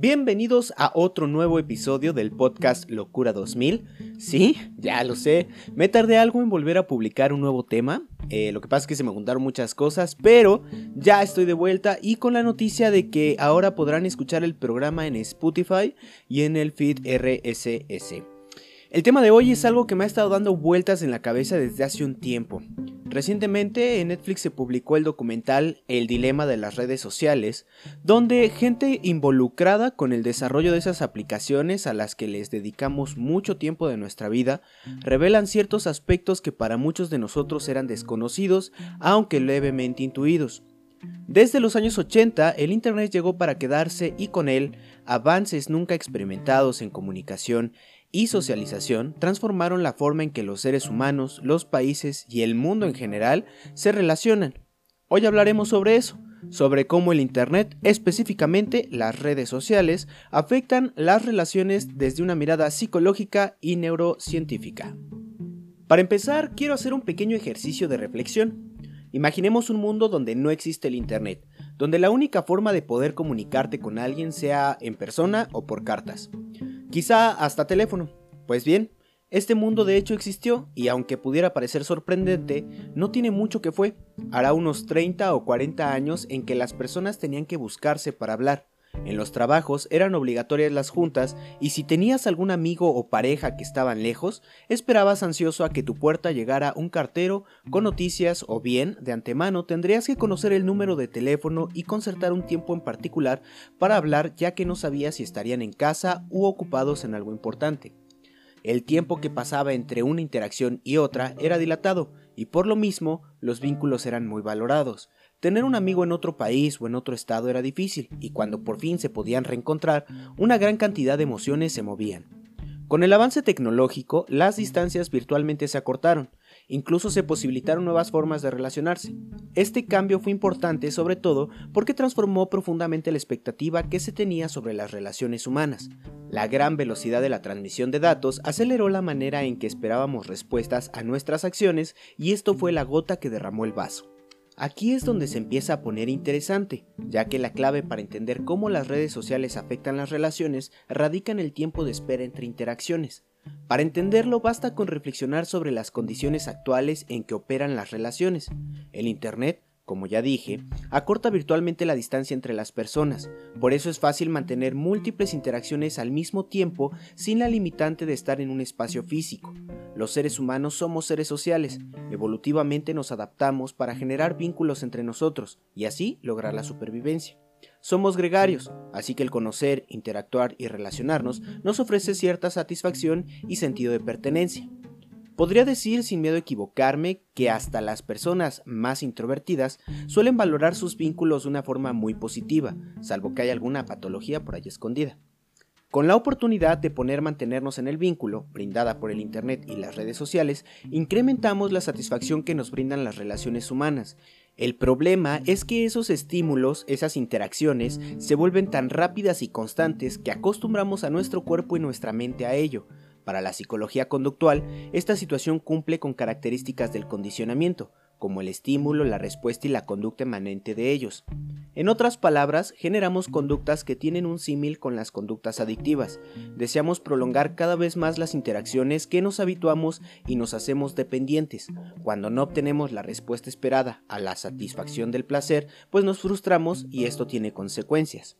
Bienvenidos a otro nuevo episodio del podcast Locura 2000. Sí, ya lo sé, me tardé algo en volver a publicar un nuevo tema. Eh, lo que pasa es que se me juntaron muchas cosas, pero ya estoy de vuelta y con la noticia de que ahora podrán escuchar el programa en Spotify y en el feed RSS. El tema de hoy es algo que me ha estado dando vueltas en la cabeza desde hace un tiempo. Recientemente en Netflix se publicó el documental El dilema de las redes sociales, donde gente involucrada con el desarrollo de esas aplicaciones a las que les dedicamos mucho tiempo de nuestra vida, revelan ciertos aspectos que para muchos de nosotros eran desconocidos, aunque levemente intuidos. Desde los años 80, el Internet llegó para quedarse y con él avances nunca experimentados en comunicación y socialización transformaron la forma en que los seres humanos, los países y el mundo en general se relacionan. Hoy hablaremos sobre eso, sobre cómo el Internet, específicamente las redes sociales, afectan las relaciones desde una mirada psicológica y neurocientífica. Para empezar, quiero hacer un pequeño ejercicio de reflexión. Imaginemos un mundo donde no existe el Internet, donde la única forma de poder comunicarte con alguien sea en persona o por cartas. Quizá hasta teléfono. Pues bien, este mundo de hecho existió y aunque pudiera parecer sorprendente, no tiene mucho que fue. Hará unos 30 o 40 años en que las personas tenían que buscarse para hablar. En los trabajos eran obligatorias las juntas y si tenías algún amigo o pareja que estaban lejos, esperabas ansioso a que tu puerta llegara un cartero con noticias o bien, de antemano, tendrías que conocer el número de teléfono y concertar un tiempo en particular para hablar ya que no sabías si estarían en casa u ocupados en algo importante. El tiempo que pasaba entre una interacción y otra era dilatado y por lo mismo los vínculos eran muy valorados. Tener un amigo en otro país o en otro estado era difícil, y cuando por fin se podían reencontrar, una gran cantidad de emociones se movían. Con el avance tecnológico, las distancias virtualmente se acortaron, incluso se posibilitaron nuevas formas de relacionarse. Este cambio fue importante sobre todo porque transformó profundamente la expectativa que se tenía sobre las relaciones humanas. La gran velocidad de la transmisión de datos aceleró la manera en que esperábamos respuestas a nuestras acciones y esto fue la gota que derramó el vaso. Aquí es donde se empieza a poner interesante, ya que la clave para entender cómo las redes sociales afectan las relaciones radica en el tiempo de espera entre interacciones. Para entenderlo basta con reflexionar sobre las condiciones actuales en que operan las relaciones. El Internet como ya dije, acorta virtualmente la distancia entre las personas, por eso es fácil mantener múltiples interacciones al mismo tiempo sin la limitante de estar en un espacio físico. Los seres humanos somos seres sociales, evolutivamente nos adaptamos para generar vínculos entre nosotros y así lograr la supervivencia. Somos gregarios, así que el conocer, interactuar y relacionarnos nos ofrece cierta satisfacción y sentido de pertenencia. Podría decir sin miedo a equivocarme que hasta las personas más introvertidas suelen valorar sus vínculos de una forma muy positiva, salvo que haya alguna patología por ahí escondida. Con la oportunidad de poner mantenernos en el vínculo, brindada por el Internet y las redes sociales, incrementamos la satisfacción que nos brindan las relaciones humanas. El problema es que esos estímulos, esas interacciones, se vuelven tan rápidas y constantes que acostumbramos a nuestro cuerpo y nuestra mente a ello, para la psicología conductual, esta situación cumple con características del condicionamiento, como el estímulo, la respuesta y la conducta emanente de ellos. En otras palabras, generamos conductas que tienen un símil con las conductas adictivas. Deseamos prolongar cada vez más las interacciones que nos habituamos y nos hacemos dependientes. Cuando no obtenemos la respuesta esperada a la satisfacción del placer, pues nos frustramos y esto tiene consecuencias.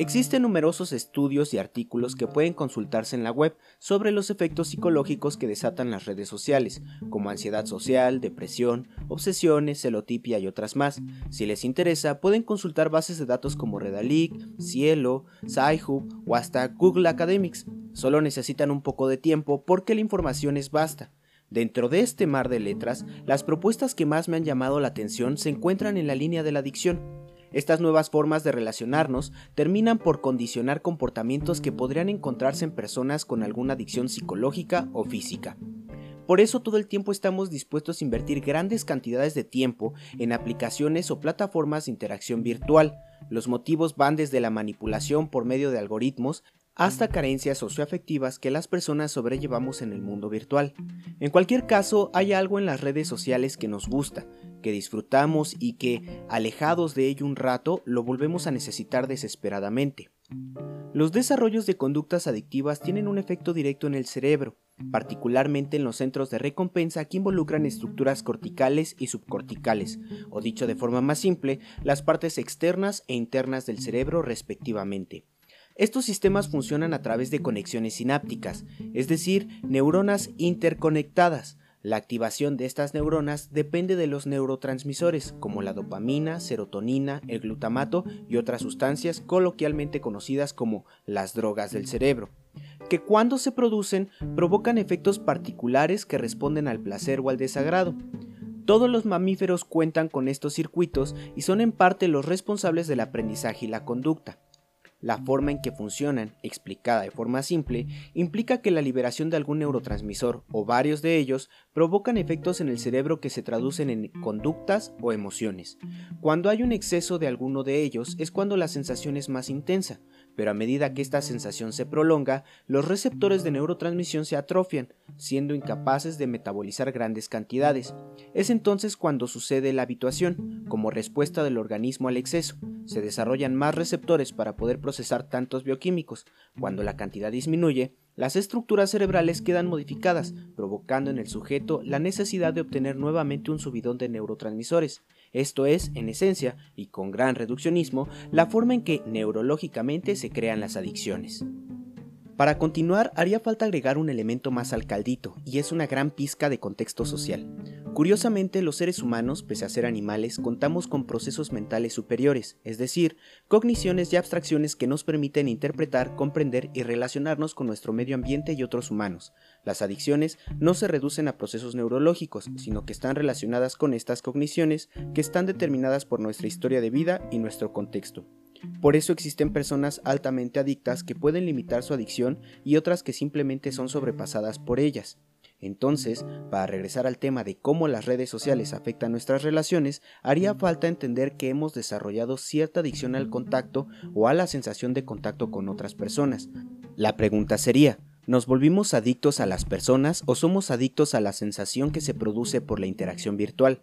Existen numerosos estudios y artículos que pueden consultarse en la web sobre los efectos psicológicos que desatan las redes sociales, como ansiedad social, depresión, obsesiones, celotipia y otras más. Si les interesa, pueden consultar bases de datos como Redalic, Cielo, Sci-Hub o hasta Google Academics. Solo necesitan un poco de tiempo porque la información es vasta. Dentro de este mar de letras, las propuestas que más me han llamado la atención se encuentran en la línea de la adicción. Estas nuevas formas de relacionarnos terminan por condicionar comportamientos que podrían encontrarse en personas con alguna adicción psicológica o física. Por eso todo el tiempo estamos dispuestos a invertir grandes cantidades de tiempo en aplicaciones o plataformas de interacción virtual. Los motivos van desde la manipulación por medio de algoritmos hasta carencias socioafectivas que las personas sobrellevamos en el mundo virtual. En cualquier caso, hay algo en las redes sociales que nos gusta, que disfrutamos y que, alejados de ello un rato, lo volvemos a necesitar desesperadamente. Los desarrollos de conductas adictivas tienen un efecto directo en el cerebro, particularmente en los centros de recompensa que involucran estructuras corticales y subcorticales, o dicho de forma más simple, las partes externas e internas del cerebro respectivamente. Estos sistemas funcionan a través de conexiones sinápticas, es decir, neuronas interconectadas, la activación de estas neuronas depende de los neurotransmisores como la dopamina, serotonina, el glutamato y otras sustancias coloquialmente conocidas como las drogas del cerebro, que cuando se producen provocan efectos particulares que responden al placer o al desagrado. Todos los mamíferos cuentan con estos circuitos y son en parte los responsables del aprendizaje y la conducta. La forma en que funcionan, explicada de forma simple, implica que la liberación de algún neurotransmisor o varios de ellos provocan efectos en el cerebro que se traducen en conductas o emociones. Cuando hay un exceso de alguno de ellos es cuando la sensación es más intensa, pero a medida que esta sensación se prolonga, los receptores de neurotransmisión se atrofian, siendo incapaces de metabolizar grandes cantidades. Es entonces cuando sucede la habituación, como respuesta del organismo al exceso. Se desarrollan más receptores para poder procesar tantos bioquímicos. Cuando la cantidad disminuye, las estructuras cerebrales quedan modificadas, provocando en el sujeto la necesidad de obtener nuevamente un subidón de neurotransmisores. Esto es, en esencia, y con gran reduccionismo, la forma en que neurológicamente se crean las adicciones. Para continuar, haría falta agregar un elemento más al caldito, y es una gran pizca de contexto social. Curiosamente, los seres humanos, pese a ser animales, contamos con procesos mentales superiores, es decir, cogniciones y abstracciones que nos permiten interpretar, comprender y relacionarnos con nuestro medio ambiente y otros humanos. Las adicciones no se reducen a procesos neurológicos, sino que están relacionadas con estas cogniciones que están determinadas por nuestra historia de vida y nuestro contexto. Por eso existen personas altamente adictas que pueden limitar su adicción y otras que simplemente son sobrepasadas por ellas. Entonces, para regresar al tema de cómo las redes sociales afectan nuestras relaciones, haría falta entender que hemos desarrollado cierta adicción al contacto o a la sensación de contacto con otras personas. La pregunta sería, ¿Nos volvimos adictos a las personas o somos adictos a la sensación que se produce por la interacción virtual?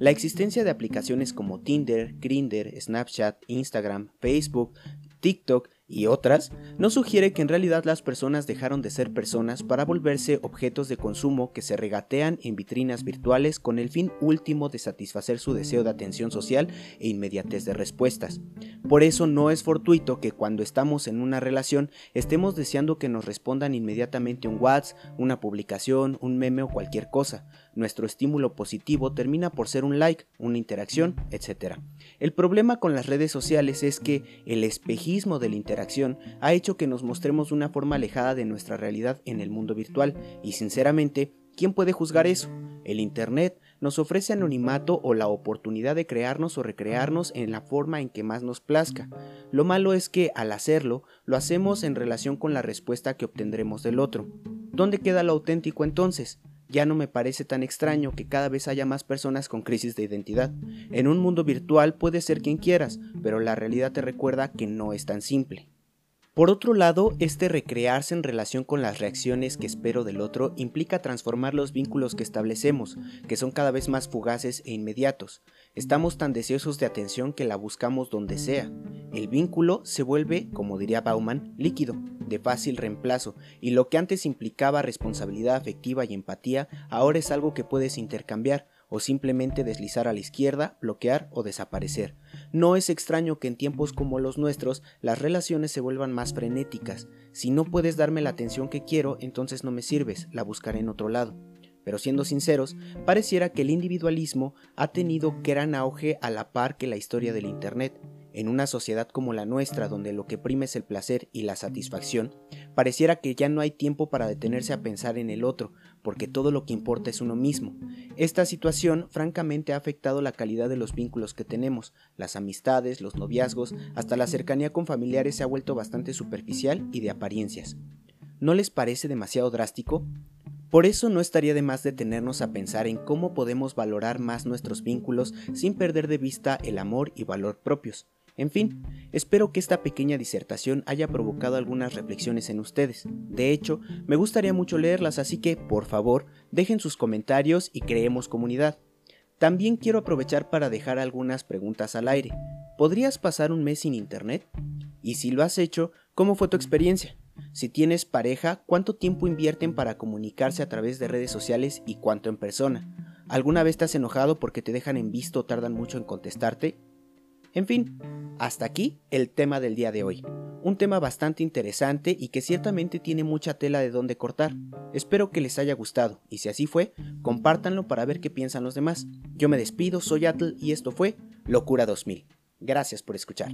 La existencia de aplicaciones como Tinder, Grindr, Snapchat, Instagram, Facebook, TikTok y otras, no sugiere que en realidad las personas dejaron de ser personas para volverse objetos de consumo que se regatean en vitrinas virtuales con el fin último de satisfacer su deseo de atención social e inmediatez de respuestas. Por eso no es fortuito que cuando estamos en una relación estemos deseando que nos respondan inmediatamente un WhatsApp, una publicación, un meme o cualquier cosa. Nuestro estímulo positivo termina por ser un like, una interacción, etc. El problema con las redes sociales es que el espejismo del interés interacción ha hecho que nos mostremos de una forma alejada de nuestra realidad en el mundo virtual y sinceramente, ¿quién puede juzgar eso? El Internet nos ofrece anonimato o la oportunidad de crearnos o recrearnos en la forma en que más nos plazca. Lo malo es que al hacerlo, lo hacemos en relación con la respuesta que obtendremos del otro. ¿Dónde queda lo auténtico entonces? Ya no me parece tan extraño que cada vez haya más personas con crisis de identidad. En un mundo virtual puedes ser quien quieras, pero la realidad te recuerda que no es tan simple. Por otro lado, este recrearse en relación con las reacciones que espero del otro implica transformar los vínculos que establecemos, que son cada vez más fugaces e inmediatos. Estamos tan deseosos de atención que la buscamos donde sea. El vínculo se vuelve, como diría Bauman, líquido, de fácil reemplazo, y lo que antes implicaba responsabilidad afectiva y empatía, ahora es algo que puedes intercambiar, o simplemente deslizar a la izquierda, bloquear o desaparecer. No es extraño que en tiempos como los nuestros las relaciones se vuelvan más frenéticas. Si no puedes darme la atención que quiero, entonces no me sirves, la buscaré en otro lado. Pero siendo sinceros, pareciera que el individualismo ha tenido gran auge a la par que la historia del Internet. En una sociedad como la nuestra, donde lo que prime es el placer y la satisfacción, pareciera que ya no hay tiempo para detenerse a pensar en el otro, porque todo lo que importa es uno mismo. Esta situación francamente ha afectado la calidad de los vínculos que tenemos, las amistades, los noviazgos, hasta la cercanía con familiares se ha vuelto bastante superficial y de apariencias. ¿No les parece demasiado drástico? Por eso no estaría de más detenernos a pensar en cómo podemos valorar más nuestros vínculos sin perder de vista el amor y valor propios. En fin, espero que esta pequeña disertación haya provocado algunas reflexiones en ustedes. De hecho, me gustaría mucho leerlas, así que, por favor, dejen sus comentarios y creemos comunidad. También quiero aprovechar para dejar algunas preguntas al aire. ¿podrías pasar un mes sin internet? Y si lo has hecho, ¿cómo fue tu experiencia? Si tienes pareja, ¿cuánto tiempo invierten para comunicarse a través de redes sociales y cuánto en persona? ¿Alguna vez te has enojado porque te dejan en visto o tardan mucho en contestarte? En fin, hasta aquí el tema del día de hoy. Un tema bastante interesante y que ciertamente tiene mucha tela de donde cortar. Espero que les haya gustado y si así fue, compártanlo para ver qué piensan los demás. Yo me despido, soy Atl y esto fue Locura 2000. Gracias por escuchar.